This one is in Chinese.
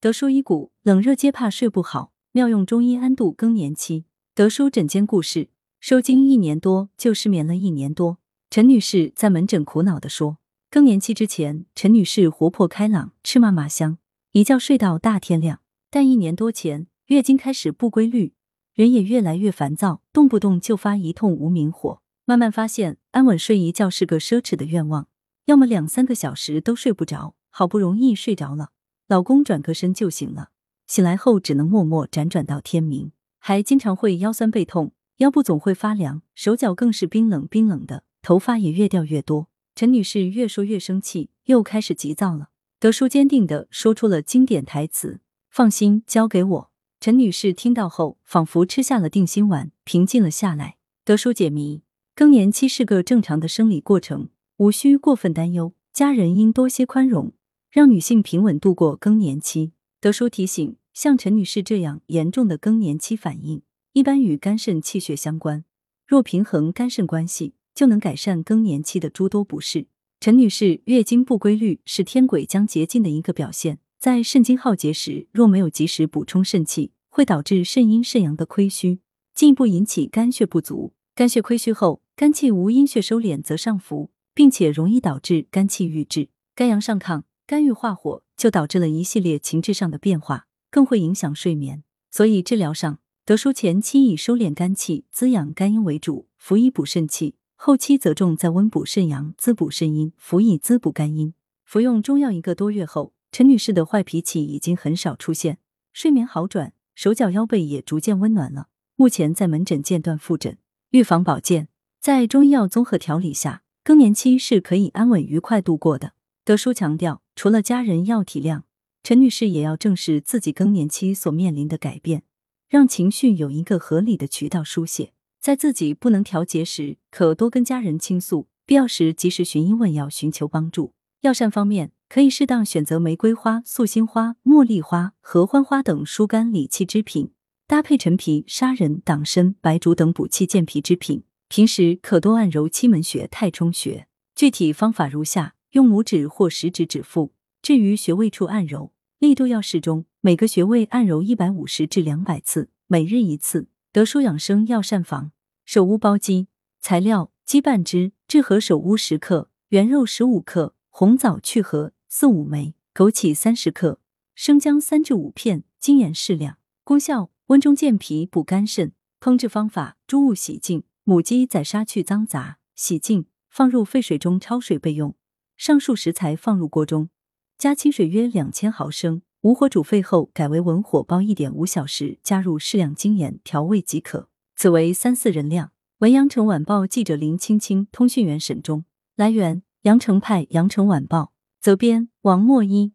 德叔医骨，冷热皆怕睡不好，妙用中医安度更年期。德叔诊间故事：收经一年多，就失眠了一年多。陈女士在门诊苦恼地说，更年期之前，陈女士活泼开朗，吃嘛嘛香，一觉睡到大天亮。但一年多前，月经开始不规律，人也越来越烦躁，动不动就发一通无名火。慢慢发现，安稳睡一觉是个奢侈的愿望，要么两三个小时都睡不着，好不容易睡着了。老公转个身就醒了，醒来后只能默默辗转到天明，还经常会腰酸背痛，腰部总会发凉，手脚更是冰冷冰冷的，头发也越掉越多。陈女士越说越生气，又开始急躁了。德叔坚定的说出了经典台词：“放心，交给我。”陈女士听到后，仿佛吃下了定心丸，平静了下来。德叔解谜：更年期是个正常的生理过程，无需过分担忧，家人应多些宽容。让女性平稳度过更年期。德叔提醒，像陈女士这样严重的更年期反应，一般与肝肾气血相关。若平衡肝肾关系，就能改善更年期的诸多不适。陈女士月经不规律是天癸将竭尽的一个表现，在肾精耗竭时，若没有及时补充肾气，会导致肾阴肾阳的亏虚，进一步引起肝血不足。肝血亏虚后，肝气无阴血收敛则上浮，并且容易导致肝气郁滞、肝阳上亢。肝郁化火，就导致了一系列情志上的变化，更会影响睡眠。所以治疗上，德叔前期以收敛肝气、滋养肝阴为主，辅以补肾气；后期则重在温补肾阳、滋补肾阴，辅以滋补肝阴。服用中药一个多月后，陈女士的坏脾气已经很少出现，睡眠好转，手脚腰背也逐渐温暖了。目前在门诊间断复诊。预防保健，在中医药综合调理下，更年期是可以安稳愉快度过的。德叔强调，除了家人要体谅，陈女士也要正视自己更年期所面临的改变，让情绪有一个合理的渠道疏泄。在自己不能调节时，可多跟家人倾诉，必要时及时寻医问药，寻求帮助。药膳方面，可以适当选择玫瑰花、素心花、茉莉花、合欢花等疏肝理气之品，搭配陈皮、砂仁、党参、白术等补气健脾之品。平时可多按揉期门穴、太冲穴。具体方法如下。用拇指或食指指腹，置于穴位处按揉，力度要适中，每个穴位按揉一百五十至两百次，每日一次。德舒养生药膳房手乌包鸡，材料：鸡半只，炙和手乌十克，原肉十五克，红枣去核四五枚，枸杞三十克，生姜三至五片，精盐适量。功效：温中健脾，补肝肾。烹制方法：猪物洗净，母鸡宰杀去脏杂，洗净，放入沸水中焯水备用。上述食材放入锅中，加清水约两千毫升，无火煮沸后改为文火煲一点五小时，加入适量精盐调味即可。此为三四人量。文阳城晚报记者林青青，通讯员沈忠。来源：阳城派阳城晚报，责编：王墨一。